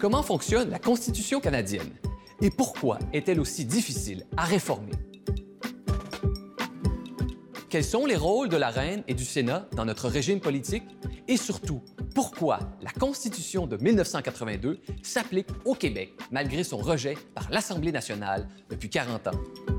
Comment fonctionne la Constitution canadienne? Et pourquoi est-elle aussi difficile à réformer? Quels sont les rôles de la Reine et du Sénat dans notre régime politique? Et surtout, pourquoi la Constitution de 1982 s'applique au Québec malgré son rejet par l'Assemblée nationale depuis 40 ans?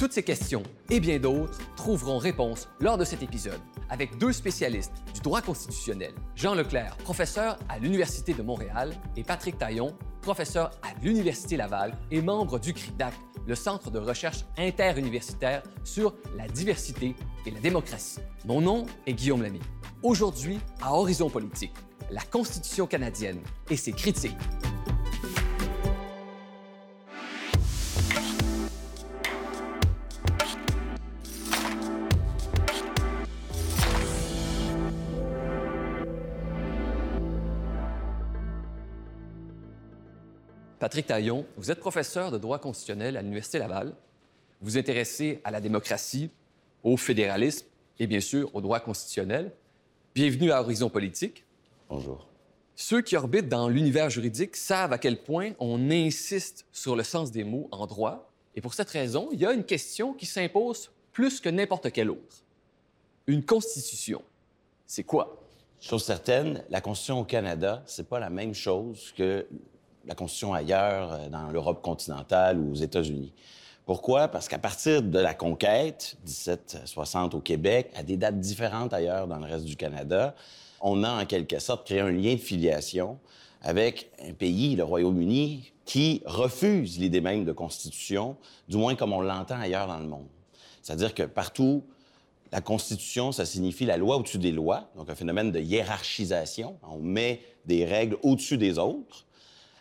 Toutes ces questions et bien d'autres trouveront réponse lors de cet épisode avec deux spécialistes du droit constitutionnel, Jean Leclerc, professeur à l'Université de Montréal, et Patrick Taillon, professeur à l'Université Laval et membre du CRIDAC, le Centre de recherche interuniversitaire sur la diversité et la démocratie. Mon nom est Guillaume Lamy. Aujourd'hui, à Horizon Politique, la Constitution canadienne et ses critiques. Patrick Taillon, vous êtes professeur de droit constitutionnel à l'Université Laval. Vous vous intéressez à la démocratie, au fédéralisme et bien sûr au droit constitutionnel. Bienvenue à Horizon Politique. Bonjour. Ceux qui orbitent dans l'univers juridique savent à quel point on insiste sur le sens des mots en droit. Et pour cette raison, il y a une question qui s'impose plus que n'importe quelle autre. Une constitution, c'est quoi? Chose certaine, la Constitution au Canada, c'est pas la même chose que la Constitution ailleurs, euh, dans l'Europe continentale ou aux États-Unis. Pourquoi? Parce qu'à partir de la conquête, 1760 au Québec, à des dates différentes ailleurs dans le reste du Canada, on a en quelque sorte créé un lien de filiation avec un pays, le Royaume-Uni, qui refuse l'idée même de constitution, du moins comme on l'entend ailleurs dans le monde. C'est-à-dire que partout, la constitution, ça signifie la loi au-dessus des lois, donc un phénomène de hiérarchisation. On met des règles au-dessus des autres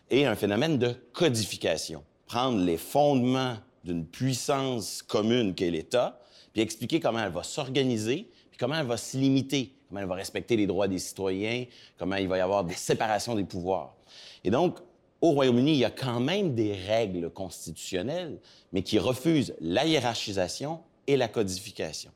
et un phénomène de codification. Prendre les fondements d'une puissance commune qu'est l'État, puis expliquer comment elle va s'organiser, puis comment elle va se limiter, comment elle va respecter les droits des citoyens, comment il va y avoir des séparations des pouvoirs. Et donc, au Royaume-Uni, il y a quand même des règles constitutionnelles, mais qui refusent la hiérarchisation et la codification.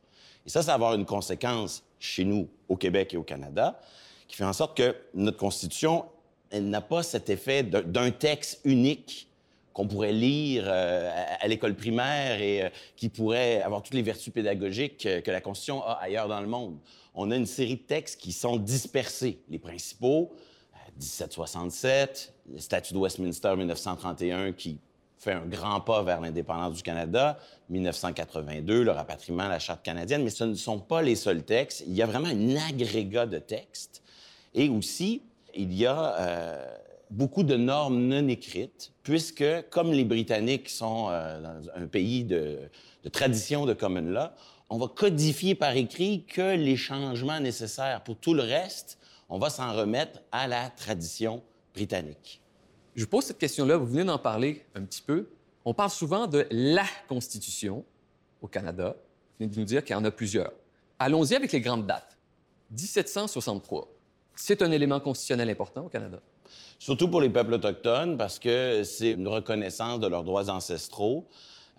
Et ça, ça va avoir une conséquence chez nous, au Québec et au Canada, qui fait en sorte que notre Constitution elle n'a pas cet effet d'un texte unique qu'on pourrait lire euh, à, l'école primaire et euh, qui pourrait avoir toutes les vertus pédagogiques que, la Constitution a ailleurs dans le monde. On a une série de textes qui sont dispersés. Les principaux, 1767, euh, le statut de Westminster 1931 qui fait un grand pas vers l'indépendance du Canada, 1982, le rapatriement, la Charte canadienne, mais ce ne sont pas les seuls textes. Il y a vraiment un agrégat de textes. Et aussi, il y a euh, beaucoup de normes non écrites, puisque, comme les Britanniques sont euh, dans un pays de, tradition de common law, on va codifier par écrit que les changements nécessaires. Pour tout le reste, on va s'en remettre à la tradition britannique. Je vous pose cette question-là, vous venez d'en parler un petit peu. On parle souvent de la Constitution au Canada. Vous venez de nous dire qu'il y en a plusieurs. Allons-y avec les grandes dates. 1763 c'est un élément constitutionnel important au Canada. Surtout pour les peuples autochtones, parce que c'est une reconnaissance de leurs droits ancestraux.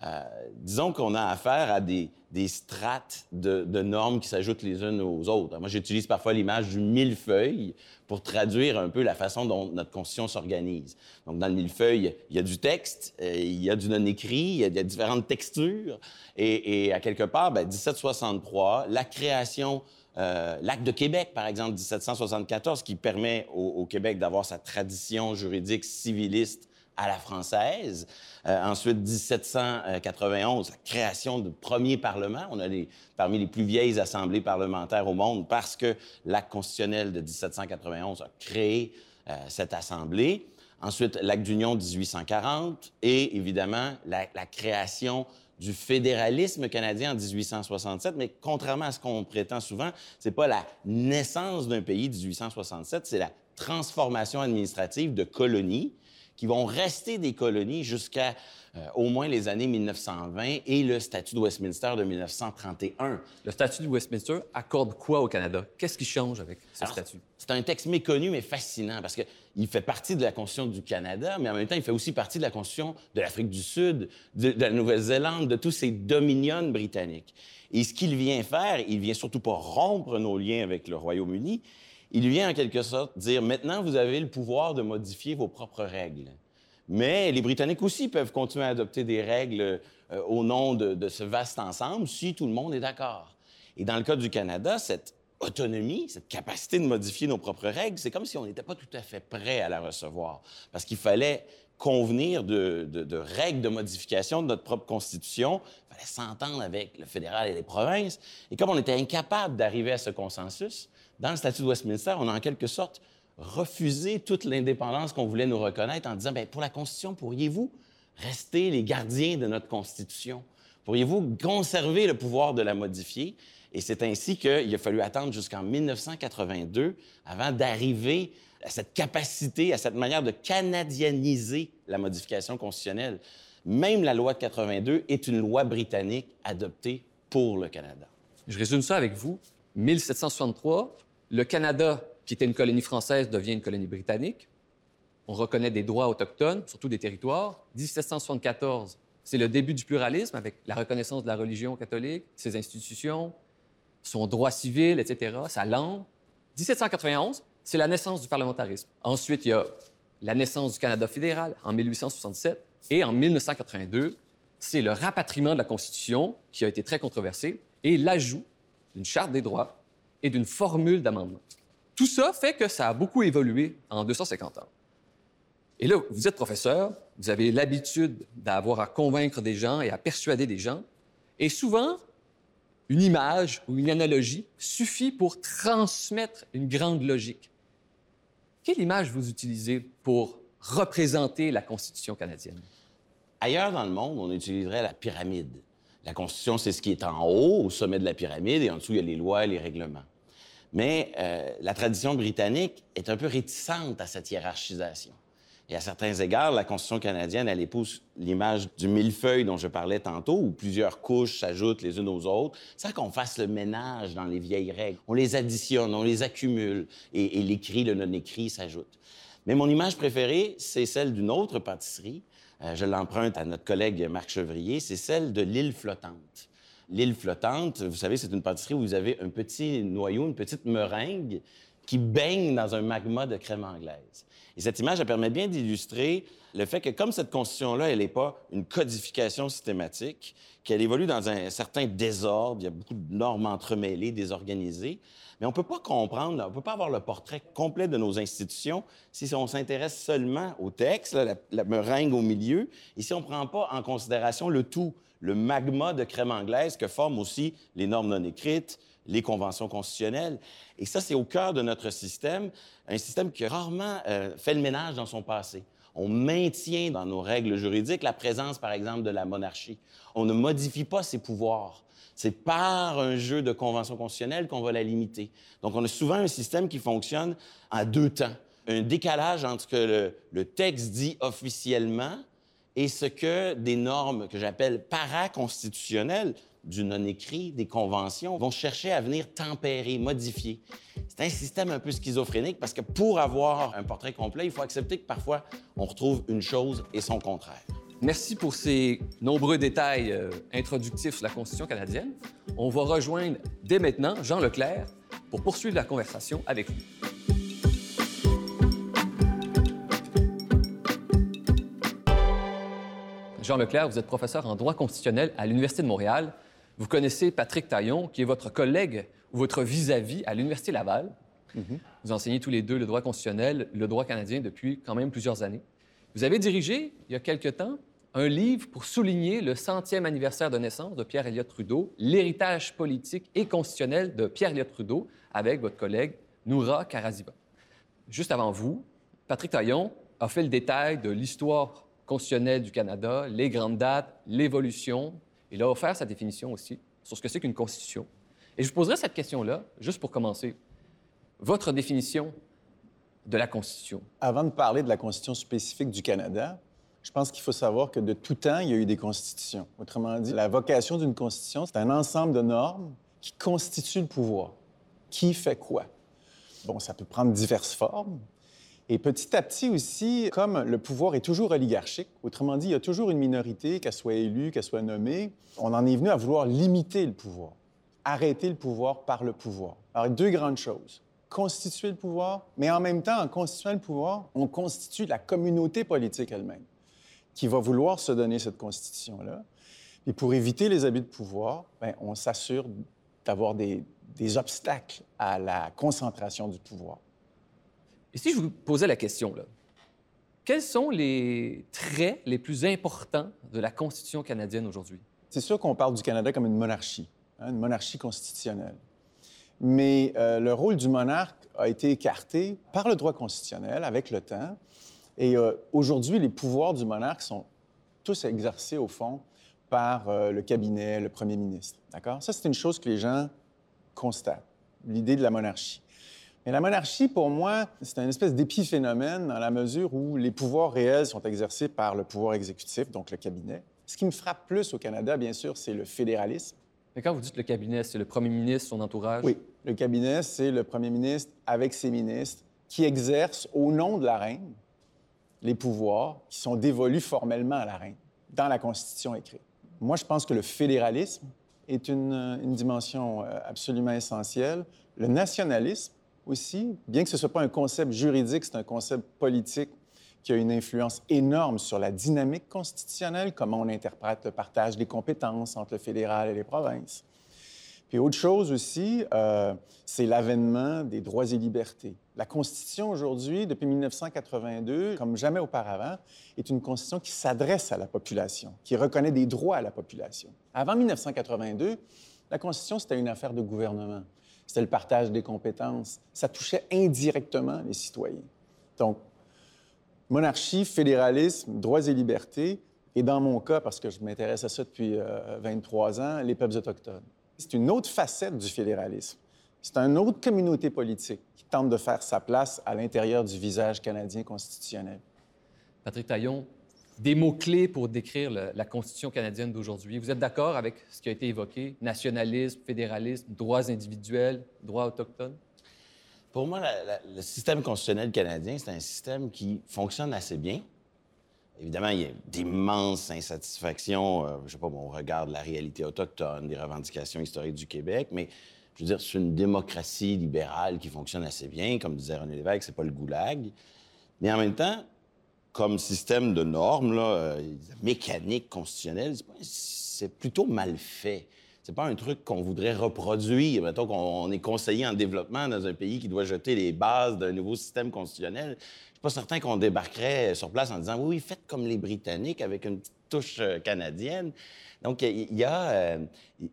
Euh, disons qu'on a affaire à des, strates de, normes qui s'ajoutent les unes aux autres. Moi, j'utilise parfois l'image du millefeuille pour traduire un peu la façon dont notre Constitution s'organise. Donc, dans le millefeuille, il y a du texte, euh, il y a du non-écrit, il, y a différentes textures. Et, à quelque part, 1763, ben, la création euh, L'acte de Québec, par exemple, 1774, qui permet au, Québec d'avoir sa tradition juridique civiliste à la française. Euh, ensuite, 1791, la création du premier Parlement. On a parmi les plus vieilles assemblées parlementaires au monde parce que l'acte constitutionnel de 1791 a créé euh, cette assemblée. Ensuite, l'acte d'union 1840 et évidemment la création du fédéralisme canadien en 1867, mais contrairement à ce qu'on prétend souvent, c'est pas la naissance d'un pays 1867, c'est la transformation administrative de colonies qui vont rester des colonies jusqu'à euh, au moins les années 1920 et le statut de Westminster de 1931. Le statut de Westminster accorde quoi au Canada? Qu'est-ce qui change avec ce statut? C'est un texte méconnu mais fascinant parce qu'il fait partie de la Constitution du Canada, mais en même temps, il fait aussi partie de la Constitution de l'Afrique du Sud, de, de la Nouvelle-Zélande, de tous ces dominions britanniques. Et ce qu'il vient faire, il vient surtout pas rompre nos liens avec le Royaume-Uni, il vient en quelque sorte dire maintenant, vous avez le pouvoir de modifier vos propres règles. Mais les Britanniques aussi peuvent continuer à adopter des règles euh, au nom de, ce vaste ensemble si tout le monde est d'accord. Et dans le cas du Canada, cette autonomie, cette capacité de modifier nos propres règles, c'est comme si on n'était pas tout à fait prêt à la recevoir. Parce qu'il fallait convenir de, de, de, règles de modification de notre propre constitution. Il fallait s'entendre avec le fédéral et les provinces. Et comme on était incapable d'arriver à ce consensus, dans le statut de Westminster, on a en quelque sorte refusé toute l'indépendance qu'on voulait nous reconnaître en disant, bien, pour la Constitution, pourriez-vous rester les gardiens de notre Constitution? Pourriez-vous conserver le pouvoir de la modifier? Et c'est ainsi qu'il a fallu attendre jusqu'en 1982 avant d'arriver à cette capacité, à cette manière de canadianiser la modification constitutionnelle. Même la loi de 82 est une loi britannique adoptée pour le Canada. Je résume ça avec vous. 1763, le Canada, qui était une colonie française, devient une colonie britannique. On reconnaît des droits autochtones, surtout des territoires. 1774, c'est le début du pluralisme avec la reconnaissance de la religion catholique, ses institutions, son droit civil, etc., sa langue. 1791, c'est la naissance du parlementarisme. Ensuite, il y a la naissance du Canada fédéral en 1867 et en 1982, c'est le rapatriement de la Constitution qui a été très controversé et l'ajout d'une charte des droits et d'une formule d'amendement. Tout ça fait que ça a beaucoup évolué en 250 ans. Et là, vous êtes professeur, vous avez l'habitude d'avoir à convaincre des gens et à persuader des gens. Et souvent, une image ou une analogie suffit pour transmettre une grande logique. Quelle image vous utilisez pour représenter la Constitution canadienne? Ailleurs dans le monde, on utiliserait la pyramide. La Constitution, c'est ce qui est en haut, au sommet de la pyramide, et en dessous, il y a les lois et les règlements. Mais euh, la tradition britannique est un peu réticente à cette hiérarchisation. Et à certains égards, la Constitution canadienne, elle épouse l'image du millefeuille dont je parlais tantôt, où plusieurs couches s'ajoutent les unes aux autres. C'est qu'on fasse le ménage dans les vieilles règles. On les additionne, on les accumule, et, et l'écrit, le non-écrit s'ajoute. Mais mon image préférée, c'est celle d'une autre pâtisserie. Euh, je l'emprunte à notre collègue Marc Chevrier. C'est celle de l'île flottante. L'île flottante, vous savez, c'est une pâtisserie où vous avez un petit noyau, une petite meringue qui baigne dans un magma de crème anglaise. Et cette image, elle permet bien d'illustrer le fait que comme cette constitution-là, elle n'est pas une codification systématique, qu'elle évolue dans un certain désordre, il y a beaucoup de normes entremêlées, désorganisées, mais on ne peut pas comprendre, on ne peut pas avoir le portrait complet de nos institutions si on s'intéresse seulement au texte, la, la, meringue au milieu, et si on ne prend pas en considération le tout, le magma de crème anglaise que forment aussi les normes non écrites, les conventions constitutionnelles. Et ça, c'est au cœur de notre système, un système qui rarement euh, fait le ménage dans son passé. On maintient dans nos règles juridiques la présence, par exemple, de la monarchie. On ne modifie pas ses pouvoirs. C'est par un jeu de conventions constitutionnelles qu'on va la limiter. Donc, on a souvent un système qui fonctionne à deux temps. Un décalage entre ce que le texte dit officiellement et ce que des normes que j'appelle paraconstitutionnelles, du non-écrit, des conventions, vont chercher à venir tempérer, modifier. C'est un système un peu schizophrénique parce que pour avoir un portrait complet, il faut accepter que parfois on retrouve une chose et son contraire. Merci pour ces nombreux détails euh, introductifs sur la Constitution canadienne. On va rejoindre dès maintenant Jean Leclerc pour poursuivre la conversation avec lui. Jean Leclerc, vous êtes professeur en droit constitutionnel à l'Université de Montréal. Vous connaissez Patrick Taillon, qui est votre collègue ou votre vis-à-vis -à, l'Université Laval. Mm -hmm. Vous enseignez tous les deux le droit constitutionnel, le droit canadien depuis quand même plusieurs années. Vous avez dirigé, il y a quelque temps, un livre pour souligner le centième anniversaire de naissance de Pierre Elliott Trudeau, l'héritage politique et constitutionnel de Pierre Elliott Trudeau, avec votre collègue Noura Karaziba. Juste avant vous, Patrick Taillon a fait le détail de l'histoire constitutionnelle du Canada, les grandes dates, l'évolution. Il a offert sa définition aussi sur ce que c'est qu'une constitution. Et je vous poserai cette question-là, juste pour commencer. Votre définition de la Constitution. Avant de parler de la Constitution spécifique du Canada, je pense qu'il faut savoir que de tout temps, il y a eu des constitutions. Autrement dit, la vocation d'une constitution, c'est un ensemble de normes qui constituent le pouvoir. Qui fait quoi? Bon, ça peut prendre diverses formes. Et petit à petit aussi, comme le pouvoir est toujours oligarchique, autrement dit, il y a toujours une minorité, qu'elle soit élue, qu'elle soit nommée, on en est venu à vouloir limiter le pouvoir, arrêter le pouvoir par le pouvoir. Alors, deux grandes choses. constituer le pouvoir, mais en même temps, en constituant le pouvoir, on constitue la communauté politique elle-même, qui va vouloir se donner cette constitution-là. Et pour éviter les abus de pouvoir, ben, on s'assure d'avoir des, des obstacles à la concentration du pouvoir. Et si je vous posais la question, là, quels sont les traits les plus importants de la Constitution canadienne aujourd'hui? C'est sûr qu'on parle du Canada comme une monarchie, hein, une monarchie constitutionnelle. Mais euh, le rôle du monarque a été écarté par le droit constitutionnel avec le temps. Et euh, aujourd'hui, les pouvoirs du monarque sont tous exercés, au fond, par euh, le cabinet, le premier ministre. D'accord? Ça, c'est une chose que les gens constatent, l'idée de la monarchie. Mais la monarchie, pour moi, c'est un espèce d'épiphénomène dans la mesure où les pouvoirs réels sont exercés par le pouvoir exécutif, donc le cabinet. Ce qui me frappe plus au Canada, bien sûr, c'est le fédéralisme. Mais quand vous dites le cabinet, c'est le premier ministre, son entourage? Oui, le cabinet, c'est le premier ministre avec ses ministres qui exercent au nom de la reine les pouvoirs qui sont dévolus formellement à la reine dans la Constitution écrite. Moi, je pense que le fédéralisme est une, une dimension euh, absolument essentielle. Le nationalisme, aussi, bien que ce ne soit pas un concept juridique, c'est un concept politique qui a une influence énorme sur la dynamique constitutionnelle, comment on interprète le partage des compétences entre le fédéral et les provinces. Puis autre chose aussi, euh, c'est l'avènement des droits et libertés. La Constitution aujourd'hui, depuis 1982, comme jamais auparavant, est une Constitution qui s'adresse à la population, qui reconnaît des droits à la population. Avant 1982, la Constitution, c'était une affaire de gouvernement c'était le partage des compétences. Ça touchait indirectement les citoyens. Donc, monarchie, fédéralisme, droits et libertés, et dans mon cas, parce que je m'intéresse à ça depuis 23 euh, ans, les peuples autochtones. C'est une autre facette du fédéralisme. C'est une autre communauté politique qui tente de faire sa place à l'intérieur du visage canadien constitutionnel. Patrick Taillon, des mots-clés pour décrire la Constitution canadienne d'aujourd'hui. Vous êtes d'accord avec ce qui a été évoqué? Nationalisme, fédéralisme, droits individuels, droits autochtones? Pour moi, le système constitutionnel canadien, c'est un système qui fonctionne assez bien. Évidemment, il y a d'immenses insatisfactions. Euh, je sais pas, on regarde la réalité autochtone, des revendications historiques du Québec, mais je veux dire, c'est une démocratie libérale qui fonctionne assez bien. Comme disait René Lévesque, c'est pas le goulag. Mais en même temps, comme système de normes, euh, mécanique constitutionnelle, c'est plutôt mal fait. C'est pas un truc qu'on voudrait reproduire. Mettons qu'on est conseiller en développement dans un pays qui doit jeter les bases d'un nouveau système constitutionnel. Je suis pas certain qu'on débarquerait sur place en disant oui, faites comme les Britanniques avec une petite touche euh, canadienne. Donc, il y, a, euh,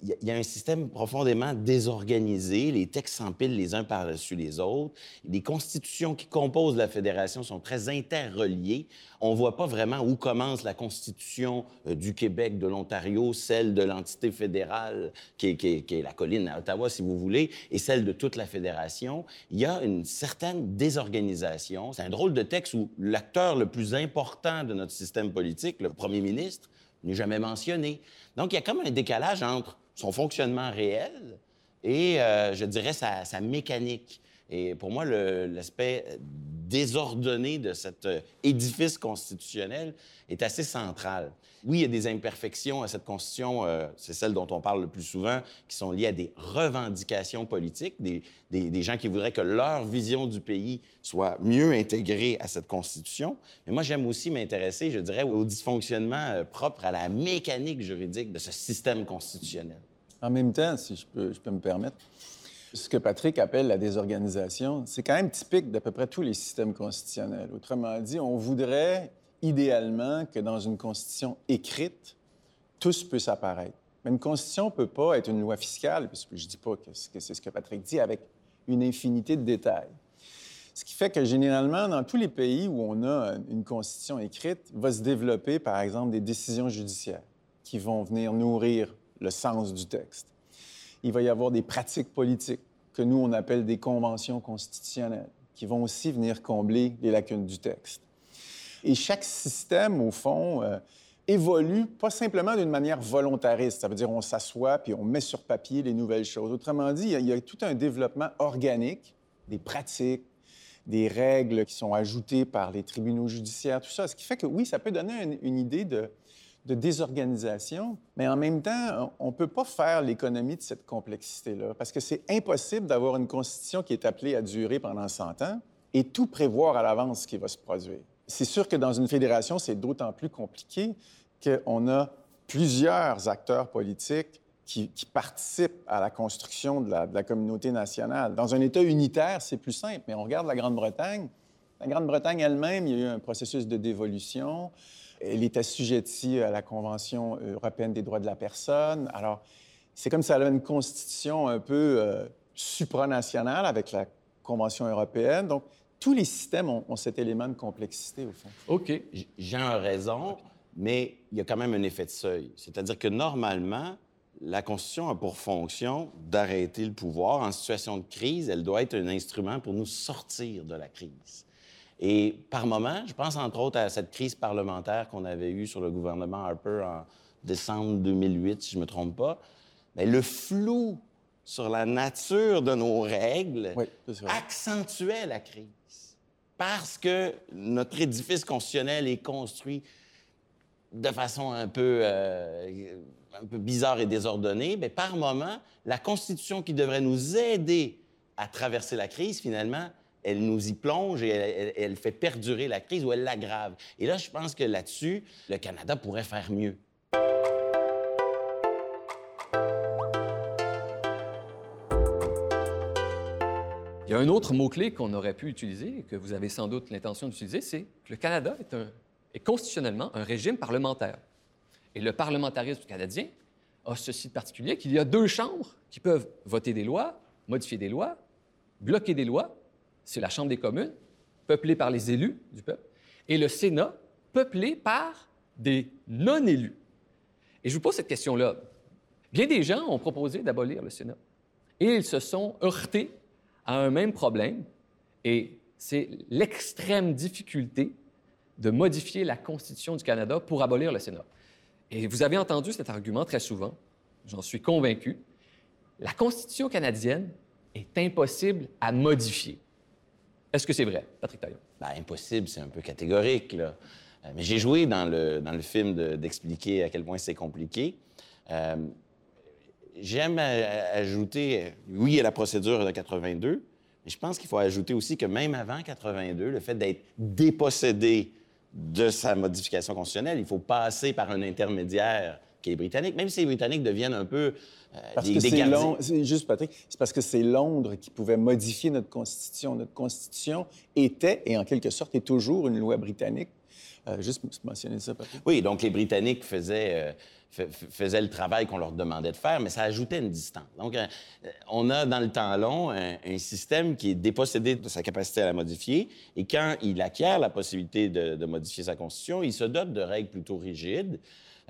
il y, a, un système profondément désorganisé. Les textes s'empilent les uns par-dessus les autres. Les constitutions qui composent la fédération sont très interreliées. On ne voit pas vraiment où commence la constitution euh, du Québec, de l'Ontario, celle de l'entité fédérale, qui est, la colline à Ottawa, si vous voulez, et celle de toute la fédération. Il y a une certaine désorganisation. C'est un drôle de texte où l'acteur le plus important de notre système politique, le premier ministre, n'est jamais mentionné. Donc, il y a comme un décalage entre son fonctionnement réel et, euh, je dirais, sa, sa, mécanique. Et pour moi, l'aspect désordonné de cet euh, édifice constitutionnel est assez central. Oui, il y a des imperfections à cette constitution, euh, c'est celle dont on parle le plus souvent, qui sont liées à des revendications politiques, des, gens qui voudraient que leur vision du pays soit mieux intégrée à cette constitution. Mais moi, j'aime aussi m'intéresser, je dirais, au dysfonctionnement euh, propre à la mécanique juridique de ce système constitutionnel. En même temps, si je peux me permettre, ce que Patrick appelle la désorganisation, c'est quand même typique d'à peu près tous les systèmes constitutionnels. Autrement dit, on voudrait idéalement que dans une constitution écrite, tous puissent apparaître. Mais une constitution ne peut pas être une loi fiscale, parce que je ne dis pas que c'est ce que Patrick dit, avec une infinité de détails. Ce qui fait que généralement, dans tous les pays où on a une constitution écrite, va se développer, par exemple, des décisions judiciaires qui vont venir nourrir le sens du texte il va y avoir des pratiques politiques que nous, on appelle des conventions constitutionnelles, qui vont aussi venir combler les lacunes du texte. Et chaque système, au fond, euh, évolue pas simplement d'une manière volontariste. Ça veut dire on s'assoit puis on met sur papier les nouvelles choses. Autrement dit, il y, a, tout un développement organique, des pratiques, des règles qui sont ajoutées par les tribunaux judiciaires, tout ça. Ce qui fait que oui, ça peut donner une, une idée de, de désorganisation, mais en même temps, on ne peut pas faire l'économie de cette complexité-là, parce que c'est impossible d'avoir une constitution qui est appelée à durer pendant 100 ans et tout prévoir à l'avance ce qui va se produire. C'est sûr que dans une fédération, c'est d'autant plus compliqué qu'on a plusieurs acteurs politiques qui, participent à la construction de la, communauté nationale. Dans un État unitaire, c'est plus simple, mais on regarde la Grande-Bretagne. La Grande-Bretagne elle-même, il y a eu un processus de dévolution. Elle est assujettie à la Convention européenne des droits de la personne. Alors, c'est comme si elle avait une constitution un peu euh, supranationale avec la Convention européenne. Donc, tous les systèmes ont, cet élément de complexité, au fond. OK. Jean a raison, mais il y a quand même un effet de seuil. C'est-à-dire que normalement, la Constitution a pour fonction d'arrêter le pouvoir. En situation de crise, elle doit être un instrument pour nous sortir de la crise. Et par moment, je pense entre autres à cette crise parlementaire qu'on avait eue sur le gouvernement Harper en décembre 2008, si je ne me trompe pas, mais le flou sur la nature de nos règles accentuait la crise. Parce que notre édifice constitutionnel est construit de façon un peu, euh, un peu bizarre et désordonnée, mais par moment, la Constitution qui devrait nous aider à traverser la crise, finalement, elle nous y plonge et elle, fait perdurer la crise ou elle l'aggrave. Et là, je pense que là-dessus, le Canada pourrait faire mieux. Il y a un autre mot-clé qu'on aurait pu utiliser et que vous avez sans doute l'intention d'utiliser, c'est que le Canada est, est constitutionnellement un régime parlementaire. Et le parlementarisme canadien a ceci de particulier qu'il y a deux chambres qui peuvent voter des lois, modifier des lois, bloquer des lois c'est la Chambre des communes, peuplée par les élus du peuple, et le Sénat, peuplé par des non-élus. Et je vous pose cette question-là. Bien des gens ont proposé d'abolir le Sénat, et ils se sont heurtés à un même problème, et c'est l'extrême difficulté de modifier la Constitution du Canada pour abolir le Sénat. Et vous avez entendu cet argument très souvent, j'en suis convaincu. La Constitution canadienne est impossible à modifier. Est-ce que c'est vrai, Patrick Taillon? Ben, impossible, c'est un peu catégorique. Là. Euh, mais j'ai joué dans le, dans le film d'expliquer à quel point c'est compliqué. Euh, j'aime ajouter, oui, a la procédure de 82, mais je pense qu'il faut ajouter aussi que même avant 82, le fait d'être dépossédé de sa modification constitutionnelle, il faut passer par un intermédiaire britannique, même si les Britanniques deviennent un peu euh, parce que c'est Londres, juste Patrick, c'est parce que c'est Londres qui pouvait modifier notre constitution. Notre constitution était, et en quelque sorte est toujours, une loi britannique. Euh, juste mentionner ça, Patrick. Oui, donc les Britanniques faisaient, euh, faisaient le travail qu'on leur demandait de faire, mais ça ajoutait une distance. Donc, on a dans le temps long un, système qui est dépossédé de sa capacité à la modifier, et quand il acquiert la possibilité de, de modifier sa constitution, il se dote de règles plutôt rigides.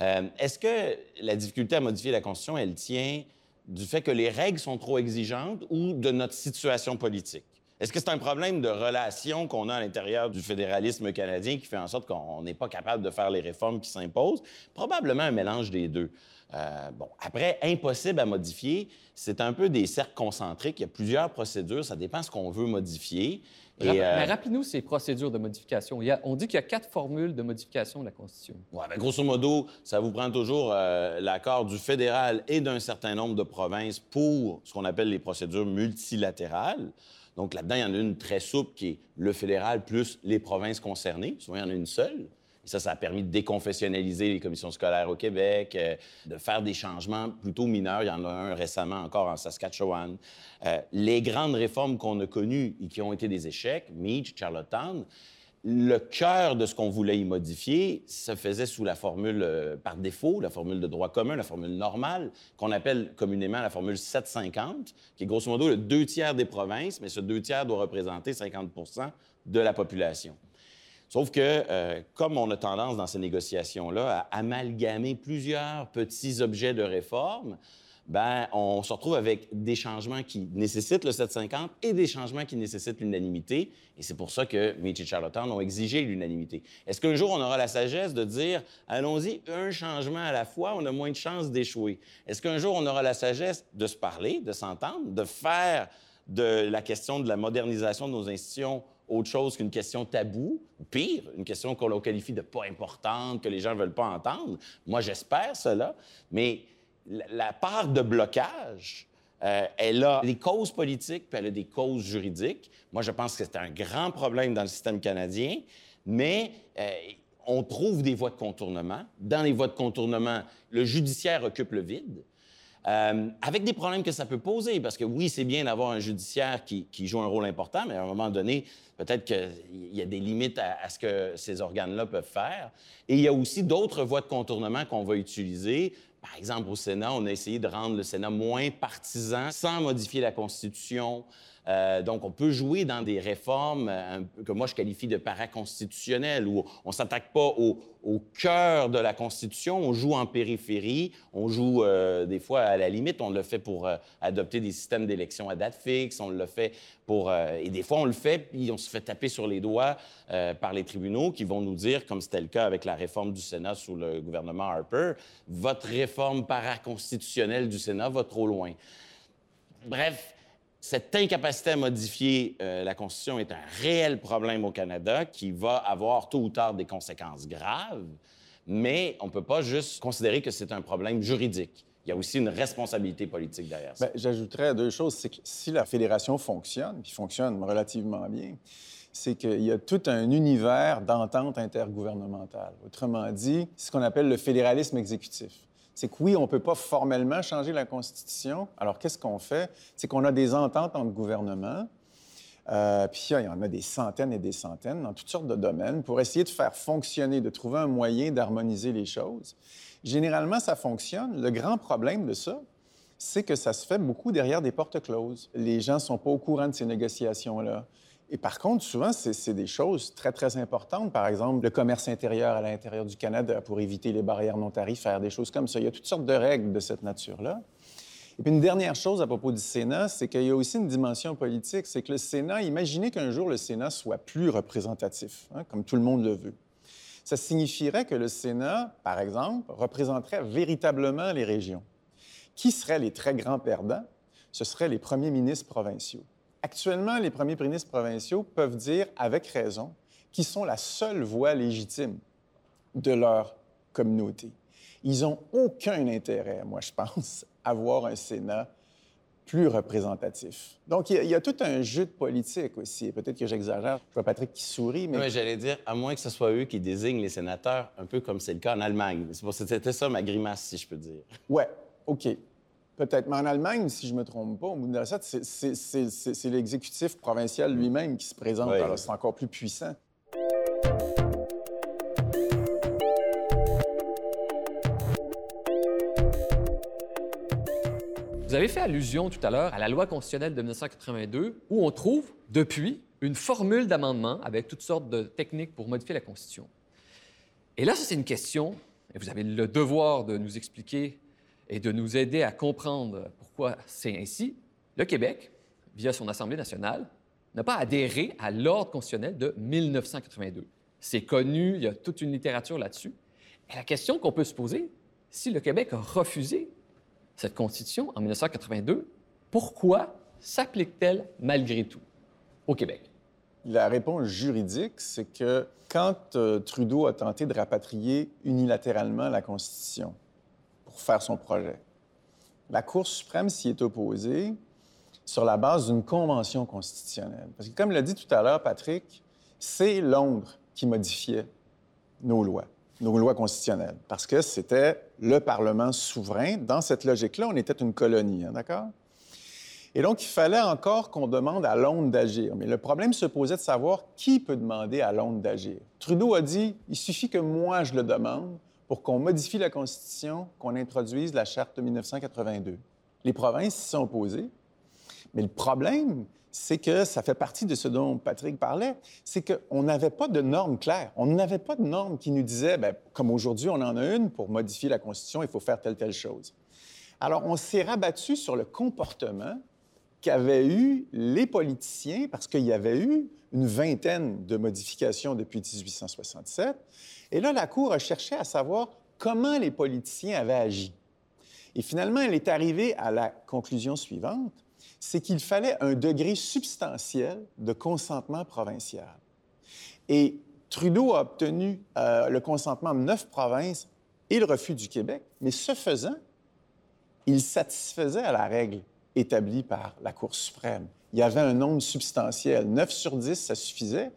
Euh, est-ce que la difficulté à modifier la Constitution, elle tient du fait que les règles sont trop exigeantes ou de notre situation politique? Est-ce que c'est un problème de relation qu'on a à l'intérieur du fédéralisme canadien qui fait en sorte qu'on n'est pas capable de faire les réformes qui s'imposent? Probablement un mélange des deux. Euh, bon, après, impossible à modifier, c'est un peu des cercles concentriques. Il y a plusieurs procédures, ça dépend ce qu'on veut modifier. Mais euh, rappelez-nous ces procédures de modification. on dit qu'il y a quatre formules de modification de la Constitution. Oui, bien, grosso modo, ça vous prend toujours euh, l'accord du fédéral et d'un certain nombre de provinces pour ce qu'on appelle les procédures multilatérales. Donc là-dedans, il y en a une très souple qui est le fédéral plus les provinces concernées. Souvent, il y en a une seule. Et ça, ça a permis de déconfessionnaliser les commissions scolaires au Québec, euh, de faire des changements plutôt mineurs. Il y en a un récemment encore en Saskatchewan. Euh, les grandes réformes qu'on a connues et qui ont été des échecs, Meach, Charlottetown, le cœur de ce qu'on voulait y modifier se faisait sous la formule euh, par défaut, la formule de droit commun, la formule normale, qu'on appelle communément la formule 750, qui est grosso modo le deux tiers des provinces, mais ce deux tiers doit représenter 50% de la population. Sauf que, euh, comme on a tendance dans ces négociations-là à amalgamer plusieurs petits objets de réforme, ben, on se retrouve avec des changements qui nécessitent le 750 et des changements qui nécessitent l'unanimité. Et c'est pour ça que Mitch et Charlottetown ont exigé l'unanimité. Est-ce qu'un jour, on aura la sagesse de dire, allons-y, un changement à la fois, on a moins de chances d'échouer? Est-ce qu'un jour, on aura la sagesse de se parler, de s'entendre, de faire de la question de la modernisation de nos institutions autre chose qu'une question taboue, pire, une question qu'on qualifie de pas importante, que les gens ne veulent pas entendre. Moi, j'espère cela, mais la part de blocage, euh, elle a des causes politiques, puis elle a des causes juridiques. Moi, je pense que c'est un grand problème dans le système canadien, mais euh, on trouve des voies de contournement. Dans les voies de contournement, le judiciaire occupe le vide. Euh, avec des problèmes que ça peut poser, parce que oui, c'est bien d'avoir un judiciaire qui, joue un rôle important, mais à un moment donné, peut-être qu'il y a des limites à, ce que ces organes-là peuvent faire. Et il y a aussi d'autres voies de contournement qu'on va utiliser. Par exemple, au Sénat, on a essayé de rendre le Sénat moins partisan sans modifier la Constitution. Euh, donc, on peut jouer dans des réformes euh, que moi je qualifie de paraconstitutionnelles, où on ne s'attaque pas au, cœur de la Constitution, on joue en périphérie, on joue euh, des fois à la limite, on le fait pour adopter des systèmes d'élection à date fixe, on le fait pour... et des fois, on le fait, puis on se fait taper sur les doigts par les tribunaux qui vont nous dire, comme c'était le cas avec la réforme du Sénat sous le gouvernement Harper, votre réforme paraconstitutionnelle du Sénat va trop loin. Bref, cette incapacité à modifier euh, la Constitution est un réel problème au Canada qui va avoir tôt ou tard des conséquences graves, mais on ne peut pas juste considérer que c'est un problème juridique. Il y a aussi une responsabilité politique derrière ça. Ben, j'ajouterais deux choses. C'est que si la fédération fonctionne, puis fonctionne relativement bien, c'est qu'il y a tout un univers d'entente intergouvernementale. Autrement dit, ce qu'on appelle le fédéralisme exécutif c'est que oui, on ne peut pas formellement changer la Constitution. Alors, qu'est-ce qu'on fait? C'est qu'on a des ententes entre gouvernements, euh, puis il y en a des centaines et des centaines dans toutes sortes de domaines pour essayer de faire fonctionner, de trouver un moyen d'harmoniser les choses. Généralement, ça fonctionne. Le grand problème de ça, c'est que ça se fait beaucoup derrière des portes closes. Les gens ne sont pas au courant de ces négociations-là. Et par contre, souvent, c'est des choses très, très importantes. Par exemple, le commerce intérieur à l'intérieur du Canada pour éviter les barrières non tarifaires, des choses comme ça. Il y a toutes sortes de règles de cette nature-là. Et puis une dernière chose à propos du Sénat, c'est qu'il y a aussi une dimension politique. C'est que le Sénat, imaginez qu'un jour le Sénat soit plus représentatif, hein, comme tout le monde le veut. Ça signifierait que le Sénat, par exemple, représenterait véritablement les régions. Qui seraient les très grands perdants? Ce seraient les premiers ministres provinciaux. Actuellement, les premiers ministres provinciaux peuvent dire avec raison qu'ils sont la seule voix légitime de leur communauté. Ils n'ont aucun intérêt, moi, je pense, à avoir un Sénat plus représentatif. Donc, il y, a, tout un jeu de politique aussi. Peut-être que j'exagère. Je vois Patrick qui sourit, mais... Oui, j'allais dire, à moins que ce soit eux qui désignent les sénateurs, un peu comme c'est le cas en Allemagne. C'était ça ma grimace, si je peux dire. Ouais, OK. Peut-être. Mais en Allemagne, si je ne me trompe pas, au bout de la c'est l'exécutif provincial lui-même qui se présente. Alors, c'est encore plus puissant. Vous avez fait allusion tout à l'heure à la loi constitutionnelle de 1982, où on trouve, depuis, une formule d'amendement avec toutes sortes de techniques pour modifier la Constitution. Et là, ça, c'est une question, et vous avez le devoir de nous expliquer et de nous aider à comprendre pourquoi c'est ainsi, le Québec, via son Assemblée nationale, n'a pas adhéré à l'ordre constitutionnel de 1982. C'est connu, il y a toute une littérature là-dessus. Et la question qu'on peut se poser, si le Québec a refusé cette constitution en 1982, pourquoi s'applique-t-elle malgré tout au Québec? La réponse juridique, c'est que quand euh, Trudeau a tenté de rapatrier unilatéralement la Constitution, pour faire son projet. La Cour suprême s'y est opposée sur la base d'une convention constitutionnelle. Parce que, comme l'a dit tout à l'heure Patrick, c'est Londres qui modifiait nos lois, nos lois constitutionnelles, parce que c'était le Parlement souverain. Dans cette logique-là, on était une colonie, hein, d'accord? Et donc, il fallait encore qu'on demande à Londres d'agir. Mais le problème se posait de savoir qui peut demander à Londres d'agir. Trudeau a dit, il suffit que moi je le demande, pour qu'on modifie la Constitution, qu'on introduise la Charte de 1982. Les provinces s'y sont opposées, mais le problème, c'est que ça fait partie de ce dont Patrick parlait, c'est qu'on n'avait pas de normes claires. On n'avait pas de normes qui nous disaient, bien, comme aujourd'hui, on en a une, pour modifier la Constitution, il faut faire telle, telle chose. Alors, on s'est rabattu sur le comportement qu'avaient eu les politiciens, parce qu'il y avait eu une vingtaine de modifications depuis 1867, et là, la Cour a cherché à savoir comment les politiciens avaient agi. Et finalement, elle est arrivée à la conclusion suivante, c'est qu'il fallait un degré substantiel de consentement provincial. Et Trudeau a obtenu euh, le consentement de neuf provinces et le refus du Québec, mais ce faisant, il satisfaisait à la règle établie par la Cour suprême. Il y avait un nombre substantiel. 9 sur 10, ça suffisait.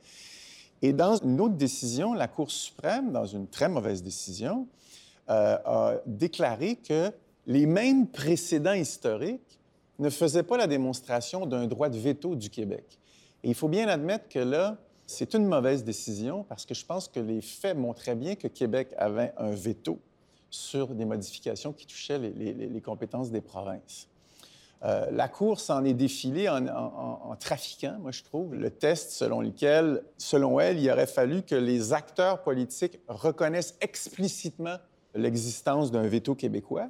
Et dans une autre décision, la Cour suprême, dans une très mauvaise décision, euh, a déclaré que les mêmes précédents historiques ne faisaient pas la démonstration d'un droit de veto du Québec. Et il faut bien admettre que là, c'est une mauvaise décision parce que je pense que les faits montraient bien que Québec avait un veto sur des modifications qui touchaient les, compétences des provinces. Euh, la Cour s'en est défilée en, trafiquant, moi je trouve, le test selon lequel, selon elle, il aurait fallu que les acteurs politiques reconnaissent explicitement l'existence d'un veto québécois,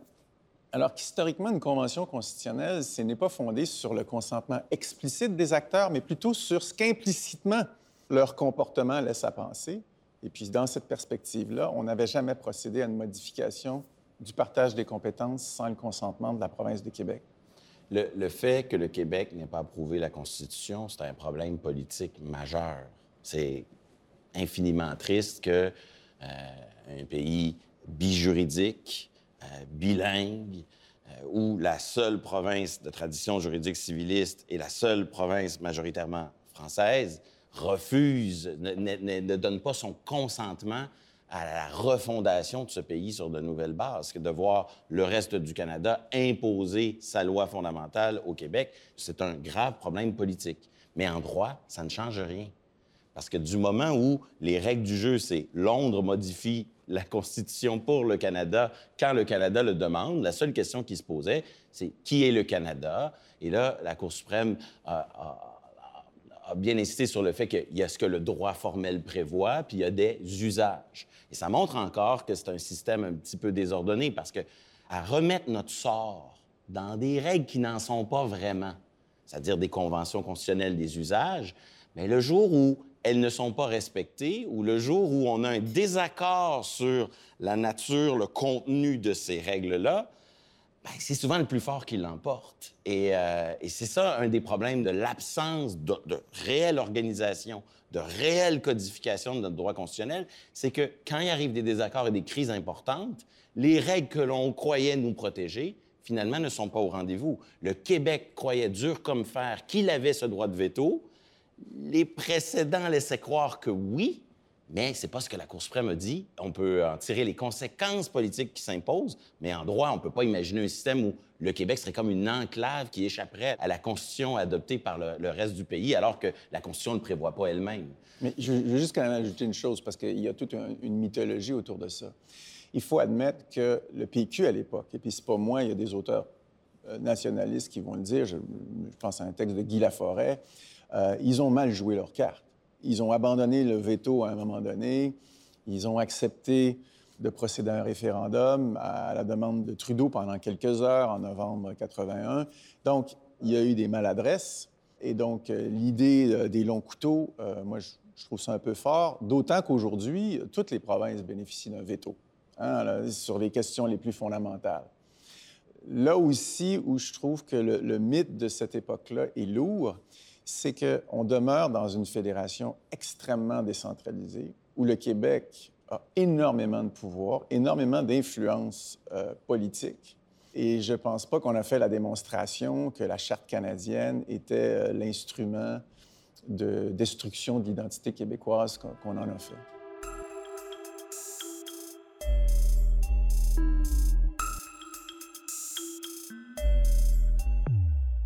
alors qu'historiquement, une convention constitutionnelle, ce n'est pas fondé sur le consentement explicite des acteurs, mais plutôt sur ce qu'implicitement leur comportement laisse à penser. Et puis, dans cette perspective-là, on n'avait jamais procédé à une modification du partage des compétences sans le consentement de la province de Québec. Le, fait que le Québec n'ait pas approuvé la Constitution, c'est un problème politique majeur. C'est infiniment triste que euh, un pays bijuridique, euh, bilingue, euh, où la seule province de tradition juridique civiliste est la seule province majoritairement française, refuse, ne, donne pas son consentement à la refondation de ce pays sur de nouvelles bases, que de voir le reste du Canada imposer sa loi fondamentale au Québec, c'est un grave problème politique. Mais en droit, ça ne change rien. Parce que du moment où les règles du jeu, c'est Londres modifie la Constitution pour le Canada quand le Canada le demande, la seule question qui se posait, c'est qui est le Canada? Et là, la Cour suprême a a bien insisté sur le fait qu'il y a ce que le droit formel prévoit, puis il y a des usages. Et ça montre encore que c'est un système un petit peu désordonné parce que à remettre notre sort dans des règles qui n'en sont pas vraiment, c'est-à-dire des conventions constitutionnelles des usages, mais le jour où elles ne sont pas respectées ou le jour où on a un désaccord sur la nature, le contenu de ces règles-là, c'est souvent le plus fort qui l'emporte. Euh, et, c'est ça un des problèmes de l'absence de, réelle organisation, de réelle codification de notre droit constitutionnel, c'est que quand il arrive des désaccords et des crises importantes, les règles que l'on croyait nous protéger, finalement, ne sont pas au rendez-vous. Le Québec croyait dur comme fer qu'il avait ce droit de veto. Les précédents laissaient croire que oui, mais c'est pas ce que la Cour suprême a dit. On peut en tirer les conséquences politiques qui s'imposent, mais en droit, on peut pas imaginer un système où le Québec serait comme une enclave qui échapperait à la Constitution adoptée par le, reste du pays, alors que la Constitution ne prévoit pas elle-même. Mais je, veux juste quand même ajouter une chose, parce qu'il y a toute une mythologie autour de ça. Il faut admettre que le PQ à l'époque, et puis c'est pas moi, il y a des auteurs euh, nationalistes qui vont le dire, je, pense à un texte de Guy Laforêt, euh, ils ont mal joué leur carte. Ils ont abandonné le veto à un moment donné. Ils ont accepté de procéder à un référendum à la demande de Trudeau pendant quelques heures en novembre 81. Donc, il y a eu des maladresses. Et donc, euh, l'idée euh, des longs couteaux, euh, moi, je, trouve ça un peu fort, d'autant qu'aujourd'hui, toutes les provinces bénéficient d'un veto hein, sur les questions les plus fondamentales. Là aussi où je trouve que le mythe de cette époque-là est lourd, c'est qu'on demeure dans une fédération extrêmement décentralisée où le Québec a énormément de pouvoir, énormément d'influence euh, politique. Et je ne pense pas qu'on a fait la démonstration que la Charte canadienne était euh, l'instrument de destruction de l'identité québécoise qu'on en a fait.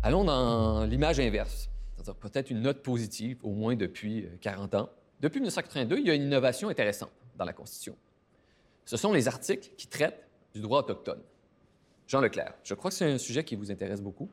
Allons dans l'image inverse c'est-à-dire peut-être une note positive, au moins depuis 40 euh, ans. Depuis 1982, il y a une innovation intéressante dans la Constitution. Ce sont les articles qui traitent du droit autochtone. Jean Leclerc, je crois que c'est un sujet qui vous intéresse beaucoup.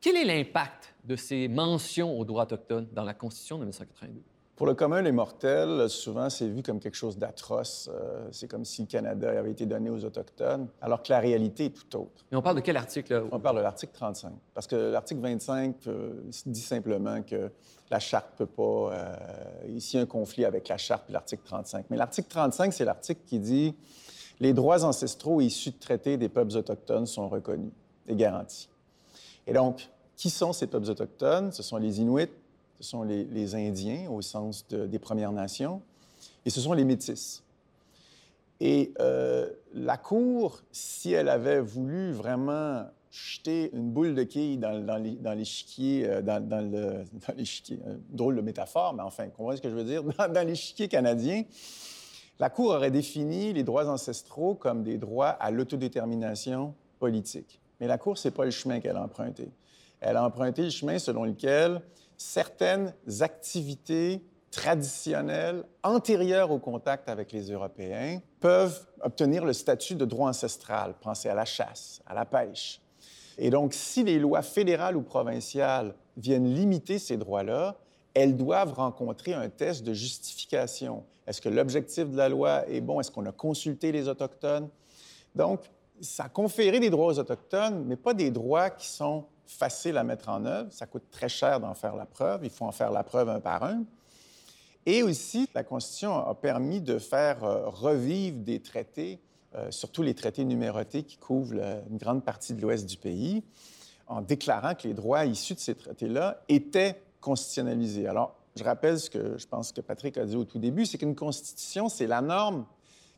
Quel est l'impact de ces mentions au droit autochtone dans la Constitution de 1982? Pour le commun, les mortels, souvent, c'est vu comme quelque chose d'atroce. Euh, c'est comme si le Canada avait été donné aux Autochtones, alors que la réalité est tout autre. Mais on parle de quel article? Là? On parle de l'article 35. Parce que l'article 25 euh, dit simplement que la Charte peut pas... Euh, ici, un conflit avec la Charte et l'article 35. Mais l'article 35, c'est l'article qui dit les droits ancestraux issus de traités des peuples autochtones sont reconnus et garantis. Et donc, Qui sont ces peuples autochtones? Ce sont les Inuits, ce sont les, Indiens au sens des Premières Nations, et ce sont les Métis. Et euh, la Cour, si elle avait voulu vraiment jeter une boule de quilles dans, dans l'échiquier, euh, dans, dans, le, l'échiquier, drôle de métaphore, mais enfin, comprenez ce que je veux dire, dans, l'échiquier canadien, la Cour aurait défini les droits ancestraux comme des droits à l'autodétermination politique. Mais la Cour, ce n'est pas le chemin qu'elle a emprunté. Elle a emprunté le chemin selon lequel certaines activités traditionnelles antérieures au contact avec les Européens peuvent obtenir le statut de droit ancestral. Pensez à la chasse, à la pêche. Et donc, si les lois fédérales ou provinciales viennent limiter ces droits-là, elles doivent rencontrer un test de justification. Est-ce que l'objectif de la loi est bon? Est-ce qu'on a consulté les Autochtones? Donc, ça a conféré des droits aux Autochtones, mais pas des droits qui sont faciles à mettre en œuvre. Ça coûte très cher d'en faire la preuve. Il faut en faire la preuve un par un. Et aussi, la Constitution a permis de faire euh, revivre des traités, euh, surtout les traités numérotés qui couvrent une grande partie de l'ouest du pays, en déclarant que les droits issus de ces traités-là étaient constitutionnalisés. Alors, je rappelle ce que je pense que Patrick a dit au tout début, c'est qu'une constitution, c'est la norme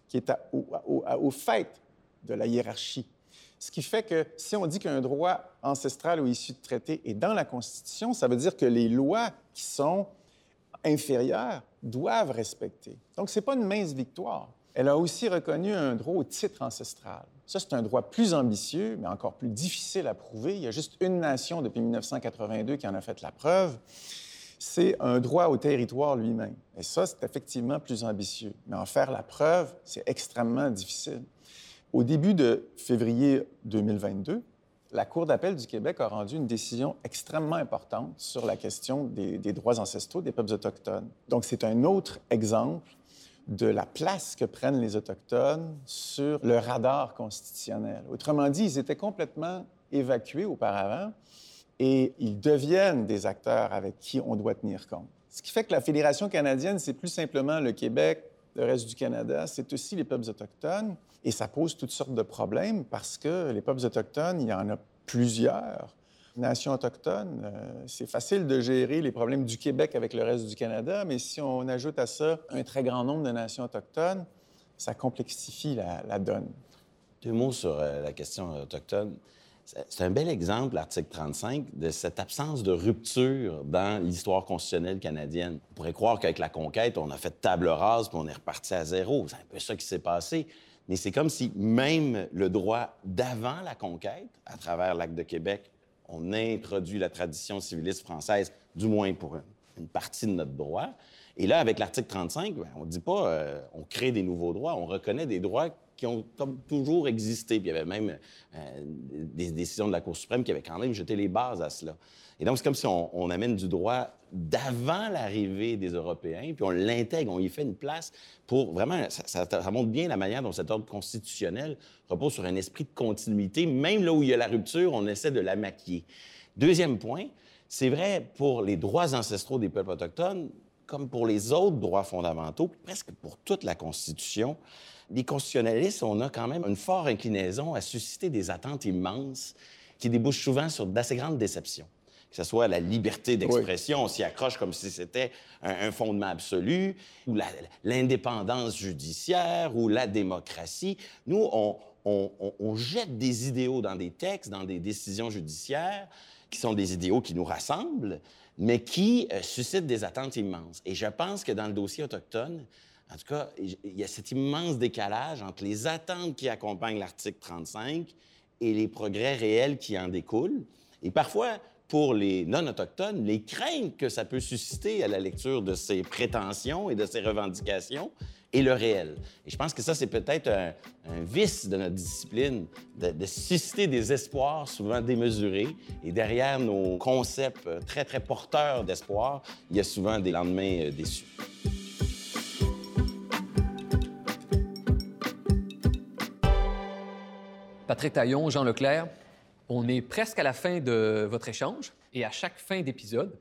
qui est au fait de la hiérarchie. Ce qui fait que si on dit qu'un droit ancestral ou issu de traité est dans la Constitution, ça veut dire que les lois qui sont inférieures doivent respecter. Donc, ce n'est pas une mince victoire. Elle a aussi reconnu un droit au titre ancestral. Ça, c'est un droit plus ambitieux, mais encore plus difficile à prouver. Il y a juste une nation depuis 1982 qui en a fait la preuve. C'est un droit au territoire lui-même. Et ça, c'est effectivement plus ambitieux. Mais en faire la preuve, c'est extrêmement difficile. Au début de février 2022, la Cour d'appel du Québec a rendu une décision extrêmement importante sur la question des, droits ancestraux des peuples autochtones. Donc, c'est un autre exemple de la place que prennent les Autochtones sur le radar constitutionnel. Autrement dit, ils étaient complètement évacués auparavant et ils deviennent des acteurs avec qui on doit tenir compte. Ce qui fait que la Fédération canadienne, c'est plus simplement le Québec, le reste du Canada, c'est aussi les peuples autochtones. Et ça pose toutes sortes de problèmes parce que les peuples autochtones, il y en a plusieurs. Nations autochtones, euh, c'est facile de gérer les problèmes du Québec avec le reste du Canada, mais si on ajoute à ça un très grand nombre de nations autochtones, ça complexifie la, donne. Deux mots sur euh, la question autochtone. C'est un bel exemple, l'article 35, de cette absence de rupture dans l'histoire constitutionnelle canadienne. On pourrait croire qu'avec la conquête, on a fait table rase puis on est reparti à zéro. C'est un peu ça qui s'est passé. Mais c'est comme si même le droit d'avant la conquête, à travers l'Acte de Québec, on introduit la tradition civiliste française, du moins pour une, partie de notre droit. Et là, avec l'article 35, ben, on ne dit pas euh, on crée des nouveaux droits, on reconnaît des droits qui ont toujours existé. Puis il y avait même euh, des décisions de la Cour suprême qui avaient quand même jeté les bases à cela. Et donc, c'est comme si on, amène du droit d'avant l'arrivée des Européens, puis on l'intègre, on y fait une place pour vraiment, ça, montre bien la manière dont cet ordre constitutionnel repose sur un esprit de continuité. Même là où il y a la rupture, on essaie de la maquiller. Deuxième point, c'est vrai pour les droits ancestraux des peuples autochtones, comme pour les autres droits fondamentaux, presque pour toute la Constitution, les constitutionnalistes, on a quand même une forte inclinaison à susciter des attentes immenses qui débouchent souvent sur d'assez grandes déceptions. Que ce soit la liberté d'expression, on s'y accroche comme si c'était un, fondement absolu, ou l'indépendance judiciaire, ou la démocratie. Nous, on, jette des idéaux dans des textes, dans des décisions judiciaires, qui sont des idéaux qui nous rassemblent, mais qui euh, suscitent des attentes immenses. Et je pense que dans le dossier autochtone, en tout cas, il y a cet immense décalage entre les attentes qui accompagnent l'article 35 et les progrès réels qui en découlent. Et parfois, pour les non-autochtones, les craintes que ça peut susciter à la lecture de ces prétentions et de ces revendications et le réel. Et je pense que ça, c'est peut-être un, vice de notre discipline, de, susciter des espoirs souvent démesurés. Et derrière nos concepts très, très porteurs d'espoir, il y a souvent des lendemains euh, déçus. Patrick Taillon, Jean Leclerc, on est presque à la fin de votre échange et à chaque fin d'épisode,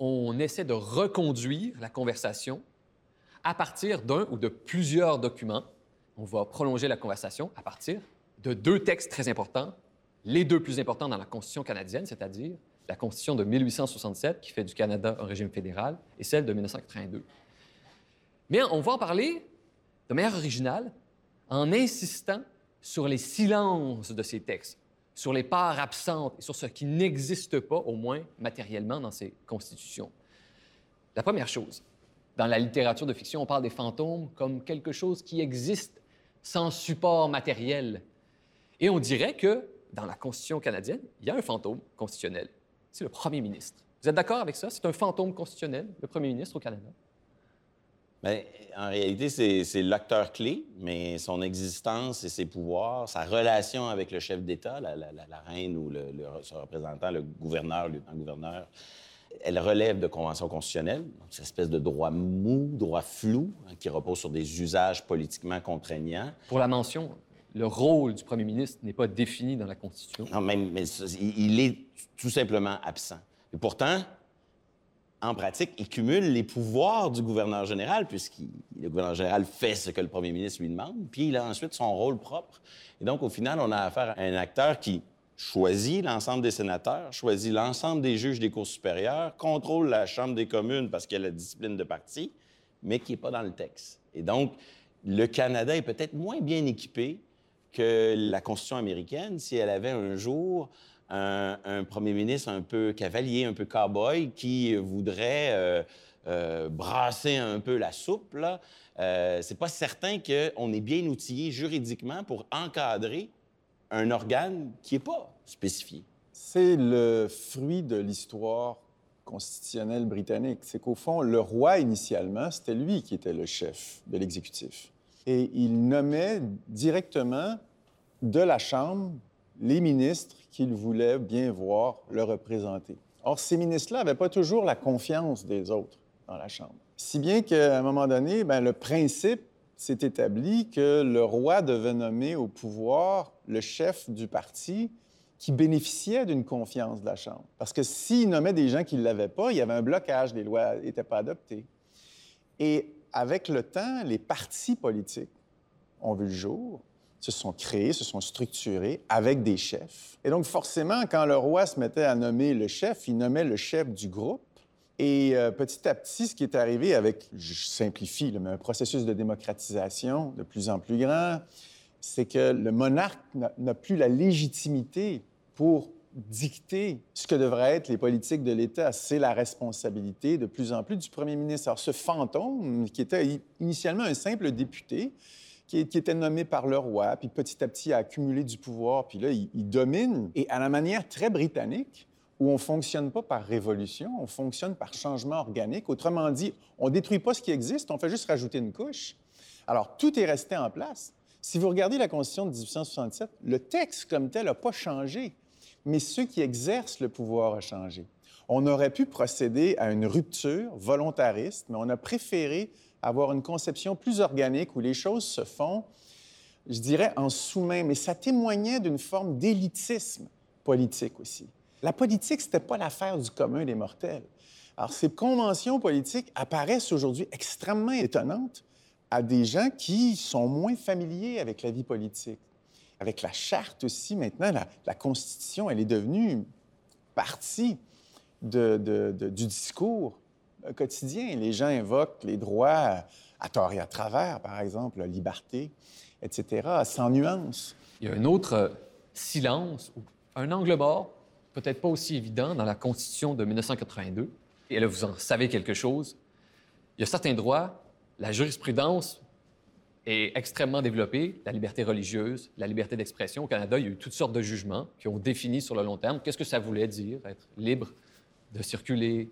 on essaie de reconduire la conversation à partir d'un ou de plusieurs documents. On va prolonger la conversation à partir de deux textes très importants, les deux plus importants dans la Constitution canadienne, c'est-à-dire la Constitution de 1867, qui fait du Canada un régime fédéral, et celle de 1982. Mais on va en parler de manière originale en insistant sur les silences de ces textes, sur les parts absentes et sur ce qui n'existe pas, au moins matériellement, dans ces constitutions. La première chose, dans la littérature de fiction, on parle des fantômes comme quelque chose qui existe sans support matériel. Et on dirait que dans la Constitution canadienne, il y a un fantôme constitutionnel. C'est le premier ministre. Vous êtes d'accord avec ça? C'est un fantôme constitutionnel, le premier ministre au Canada? Bien, en réalité, c'est l'acteur clé, mais son existence et ses pouvoirs, sa relation avec le chef d'État, la, reine ou le, son représentant, le gouverneur, le lieutenant-gouverneur, elle relève de conventions constitutionnelles, cette espèce de droit mou, droit flou, hein, qui repose sur des usages politiquement contraignants. Pour la mention, le rôle du premier ministre n'est pas défini dans la Constitution. Non, mais, mais il est tout simplement absent. Et pourtant, en pratique, il cumule les pouvoirs du gouverneur général, puisque le gouverneur général fait ce que le premier ministre lui demande, puis il a ensuite son rôle propre. Et donc, au final, on a affaire à un acteur qui choisit l'ensemble des sénateurs, choisit l'ensemble des juges des cours supérieures, contrôle la Chambre des communes parce qu'il a la discipline de parti, mais qui n'est pas dans le texte. Et donc, le Canada est peut-être moins bien équipé que la Constitution américaine si elle avait un jour un, premier ministre un peu cavalier, un peu cow-boy, qui voudrait euh, euh, brasser un peu la soupe, là. Euh, c'est pas certain qu'on est bien outillé juridiquement pour encadrer un organe qui n'est pas spécifié. C'est le fruit de l'histoire constitutionnelle britannique. C'est qu'au fond, le roi, initialement, c'était lui qui était le chef de l'exécutif. Et il nommait directement de la Chambre les ministres qu'il voulait bien voir le représenter. Or, ces ministres-là n'avaient pas toujours la confiance des autres dans la Chambre. Si bien qu'à un moment donné, bien, le principe s'est établi que le roi devait nommer au pouvoir le chef du parti qui bénéficiait d'une confiance de la Chambre. Parce que s'il nommait des gens qui ne l'avaient pas, il y avait un blocage, les lois n'étaient pas adoptées. Et avec le temps, les partis politiques ont vu le jour se sont créés, se sont structurés avec des chefs. Et donc, forcément, quand le roi se mettait à nommer le chef, il nommait le chef du groupe. Et euh, petit à petit, ce qui est arrivé avec, je simplifie, mais un processus de démocratisation de plus en plus grand, c'est que le monarque n'a plus la légitimité pour dicter ce que devraient être les politiques de l'État. C'est la responsabilité de plus en plus du premier ministre. Alors, ce fantôme, qui était initialement un simple député, qui, était nommé par le roi, puis petit à petit a accumulé du pouvoir, puis là, il, domine. Et à la manière très britannique, où on ne fonctionne pas par révolution, on fonctionne par changement organique. Autrement dit, on ne détruit pas ce qui existe, on fait juste rajouter une couche. Alors, tout est resté en place. Si vous regardez la Constitution de 1867, le texte comme tel n'a pas changé, mais ceux qui exercent le pouvoir ont changé. On aurait pu procéder à une rupture volontariste, mais on a préféré avoir une conception plus organique où les choses se font, je dirais, en sous-main, mais ça témoignait d'une forme d'élitisme politique aussi. La politique, ce n'était pas l'affaire du commun des mortels. Alors, ces conventions politiques apparaissent aujourd'hui extrêmement étonnantes à des gens qui sont moins familiers avec la vie politique. Avec la charte aussi, maintenant, la, Constitution, elle est devenue partie du discours quotidien. Les gens invoquent les droits à tort et à travers, par exemple, la liberté, etc., sans nuance. Il y a un autre euh, silence, un angle mort, peut-être pas aussi évident, dans la Constitution de 1982. Et là, vous en savez quelque chose. Il y a certains droits, la jurisprudence est extrêmement développée, la liberté religieuse, la liberté d'expression. Au Canada, il y a eu toutes sortes de jugements qui ont défini sur le long terme qu'est-ce que ça voulait dire, être libre de circuler,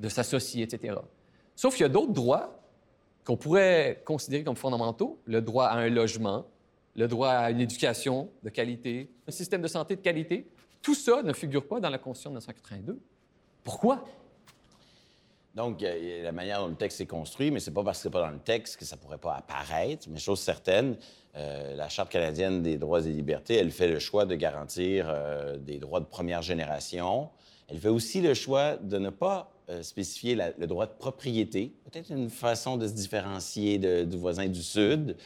de s'associer, etc. Sauf qu'il y a d'autres droits qu'on pourrait considérer comme fondamentaux, le droit à un logement, le droit à une éducation de qualité, un système de santé de qualité. Tout ça ne figure pas dans la Constitution de 1982. Pourquoi? Donc, la manière dont le texte est construit, mais c'est pas parce que c'est pas dans le texte que ça pourrait pas apparaître. Mais chose certaine, euh, la Charte canadienne des droits et libertés, elle fait le choix de garantir euh, des droits de première génération. Elle fait aussi le choix de ne pas euh, spécifier le droit de propriété, peut-être une façon de se différencier du voisin du Sud.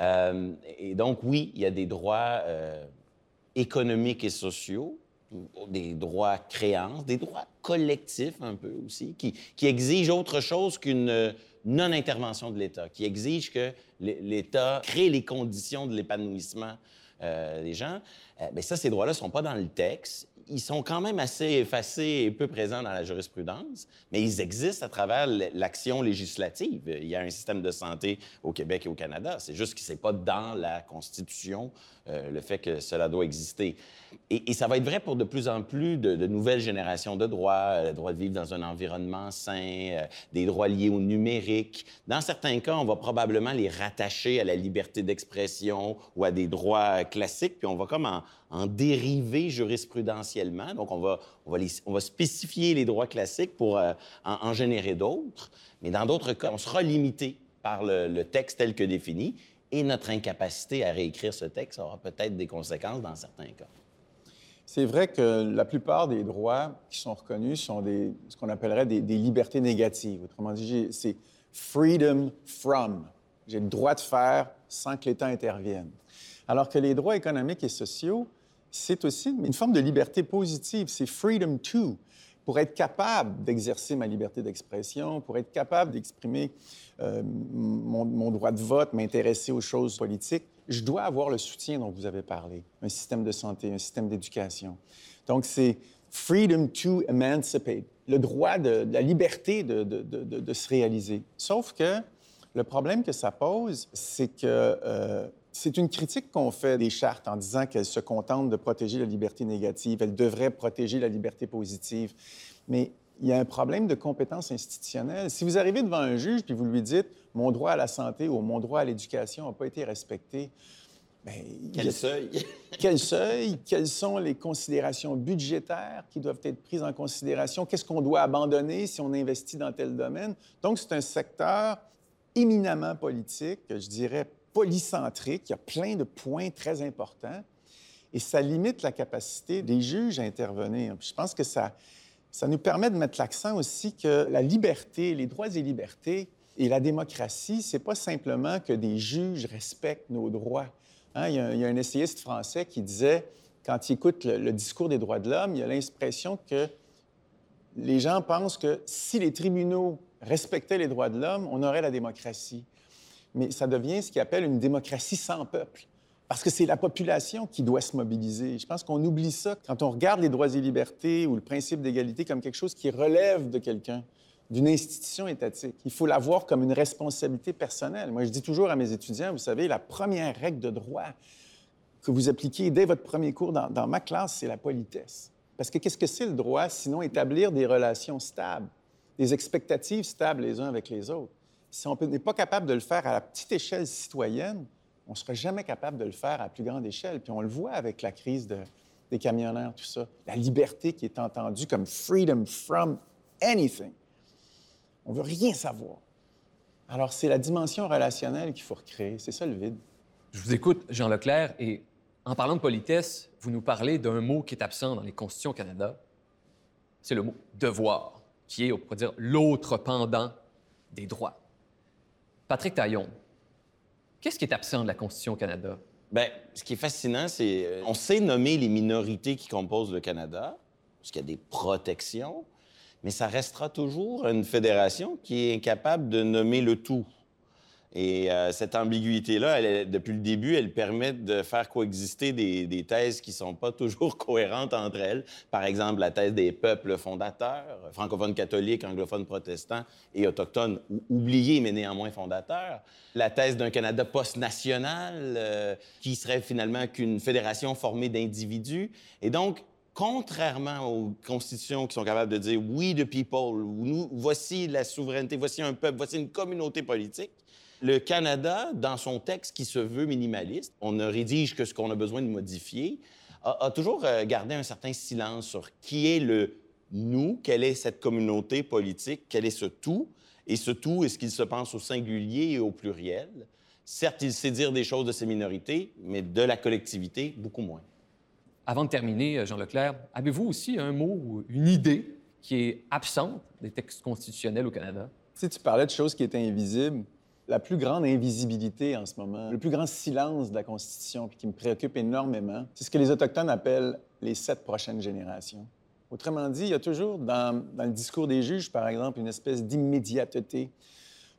Euh, et donc, oui, il y a des droits euh, économiques et sociaux, des droits créances, des droits collectifs un peu aussi, qui, exigent autre chose qu'une non-intervention de l'État, qui exigent que l'État crée les conditions de l'épanouissement des gens. Euh, mais ça, ces droits-là ne sont pas dans le texte ils sont quand même assez effacés et peu présents dans la jurisprudence, mais ils existent à travers l'action législative. Il y a un système de santé au Québec et au Canada. C'est juste ce n'est pas dans la Constitution euh, le fait que cela doit exister. Et, ça va être vrai pour de plus en plus de, nouvelles générations de droits, euh, le droit de vivre dans un environnement sain, euh, des droits liés au numérique. Dans certains cas, on va probablement les rattacher à la liberté d'expression ou à des droits classiques, puis on va comme en, en dériver jurisprudentiellement. Donc, on va, on va, spécifier les droits classiques pour en, générer d'autres. Mais dans d'autres cas, on sera limité par le texte tel que défini et notre incapacité à réécrire ce texte aura peut-être des conséquences dans certains cas. C'est vrai que la plupart des droits qui sont reconnus sont ce qu'on appellerait des, libertés négatives. Autrement dit, c'est freedom from. J'ai le droit de faire sans que l'État intervienne. Alors que les droits économiques et sociaux, c'est aussi une forme de liberté positive. C'est freedom to pour être capable d'exercer ma liberté d'expression, pour être capable d'exprimer euh, mon, droit de vote, m'intéresser aux choses politiques, je dois avoir le soutien dont vous avez parlé, un système de santé, un système d'éducation. Donc, c'est freedom to emancipate, le droit de, la liberté de, de, de, se réaliser. Sauf que le problème que ça pose, c'est que euh, c'est une critique qu'on fait des chartes en disant qu'elles se contentent de protéger la liberté négative, elles devraient protéger la liberté positive. Mais il y a un problème de compétence institutionnelle. Si vous arrivez devant un juge puis vous lui dites mon droit à la santé ou mon droit à l'éducation n'a pas été respecté, Bien, quel seuil? quel seuil? Quelles sont les considérations budgétaires qui doivent être prises en considération? Qu'est-ce qu'on doit abandonner si on investit dans tel domaine? Donc, c'est un secteur éminemment politique, je dirais polycentrique. Il y a plein de points très importants et ça limite la capacité des juges à intervenir. je pense que ça, ça nous permet de mettre l'accent aussi que la liberté, les droits et libertés et la démocratie, c'est pas simplement que des juges respectent nos droits. Hein, il, y a, un essayiste français qui disait, quand il écoute le discours des droits de l'homme, il a l'impression que les gens pensent que si les tribunaux respectaient les droits de l'homme, on aurait la démocratie mais ça devient ce qu'il appelle une démocratie sans peuple. Parce que c'est la population qui doit se mobiliser. Je pense qu'on oublie ça quand on regarde les droits et libertés ou le principe d'égalité comme quelque chose qui relève de quelqu'un, d'une institution étatique. Il faut la voir comme une responsabilité personnelle. Moi, je dis toujours à mes étudiants, vous savez, la première règle de droit que vous appliquez dès votre premier cours dans ma classe, c'est la politesse. Parce que qu'est-ce que c'est le droit, sinon établir des relations stables, des expectatives stables les uns avec les autres? Si on n'est pas capable de le faire à la petite échelle citoyenne, on ne sera jamais capable de le faire à plus grande échelle. Puis on le voit avec la crise des camionneurs, tout ça. La liberté qui est entendue comme freedom from anything. On veut rien savoir. Alors, c'est la dimension relationnelle qu'il faut recréer. C'est ça le vide. Je vous écoute, Jean Leclerc, et en parlant de politesse, vous nous parlez d'un mot qui est absent dans les constitutions au Canada. C'est le mot devoir, qui est, on pourrait dire, l'autre pendant des droits. Patrick Taillon, qu'est-ce qui est absent de la Constitution au Canada? Bien, ce qui est fascinant, c'est euh, on sait nommer les minorités qui composent le Canada, parce qu'il y a des protections, mais ça restera toujours une fédération qui est incapable de nommer le tout. Et euh, cette ambiguïté-là, depuis le début, elle permet de faire coexister des, thèses qui ne sont pas toujours cohérentes entre elles. Par exemple, la thèse des peuples fondateurs, francophones catholiques, anglophones protestants et autochtones, oubliés mais néanmoins fondateurs. La thèse d'un Canada post-national, euh, qui serait finalement qu'une fédération formée d'individus. Et donc, contrairement aux constitutions qui sont capables de dire we the people, voici la souveraineté, voici un peuple, voici une communauté politique, le Canada, dans son texte qui se veut minimaliste, on ne rédige que ce qu'on a besoin de modifier, a, toujours euh, gardé un certain silence sur qui est le nous, quelle est cette communauté politique, quel est ce tout, et ce tout, est-ce qu'il se pense au singulier et au pluriel? Certes, il sait dire des choses de ces minorités, mais de la collectivité, beaucoup moins. Avant de terminer, euh, Jean Leclerc, avez-vous aussi un mot ou une idée qui est absente des textes constitutionnels au Canada? Si tu parlais de choses qui étaient invisibles, la plus grande invisibilité en ce moment, le plus grand silence de la Constitution, puis qui me préoccupe énormément, c'est ce que les Autochtones appellent les sept prochaines générations. Autrement dit, il y a toujours dans, le discours des juges, par exemple, une espèce d'immédiateté,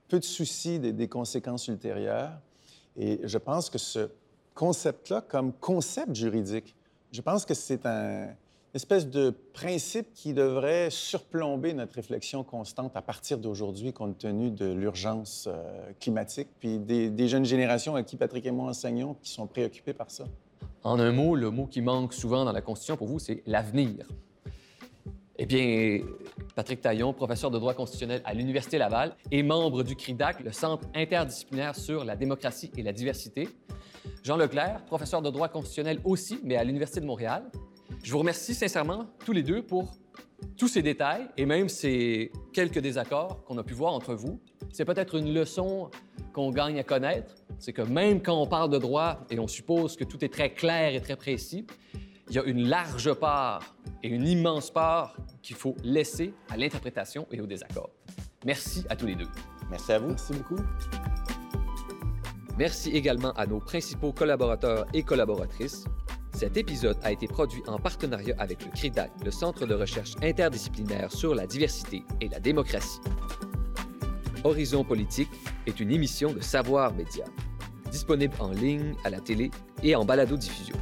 peu de soucis des, conséquences ultérieures. Et je pense que ce concept-là, comme concept juridique, je pense que c'est un, espèce de principe qui devrait surplomber notre réflexion constante à partir d'aujourd'hui, compte tenu de l'urgence euh, climatique, puis des, des jeunes générations à qui Patrick et moi enseignons, qui sont préoccupés par ça. En un mot, le mot qui manque souvent dans la Constitution pour vous, c'est l'avenir. Eh bien, Patrick Taillon, professeur de droit constitutionnel à l'Université Laval et membre du CRIDAC, le Centre interdisciplinaire sur la démocratie et la diversité. Jean Leclerc, professeur de droit constitutionnel aussi, mais à l'Université de Montréal. Je vous remercie sincèrement tous les deux pour tous ces détails et même ces quelques désaccords qu'on a pu voir entre vous. C'est peut-être une leçon qu'on gagne à connaître, c'est que même quand on parle de droit et on suppose que tout est très clair et très précis, il y a une large part et une immense part qu'il faut laisser à l'interprétation et au désaccord. Merci à tous les deux. Merci à vous. Merci beaucoup. Merci également à nos principaux collaborateurs et collaboratrices. Cet épisode a été produit en partenariat avec le CRIDAC, le Centre de recherche interdisciplinaire sur la diversité et la démocratie. Horizon politique est une émission de Savoir Média, disponible en ligne, à la télé et en balado-diffusion.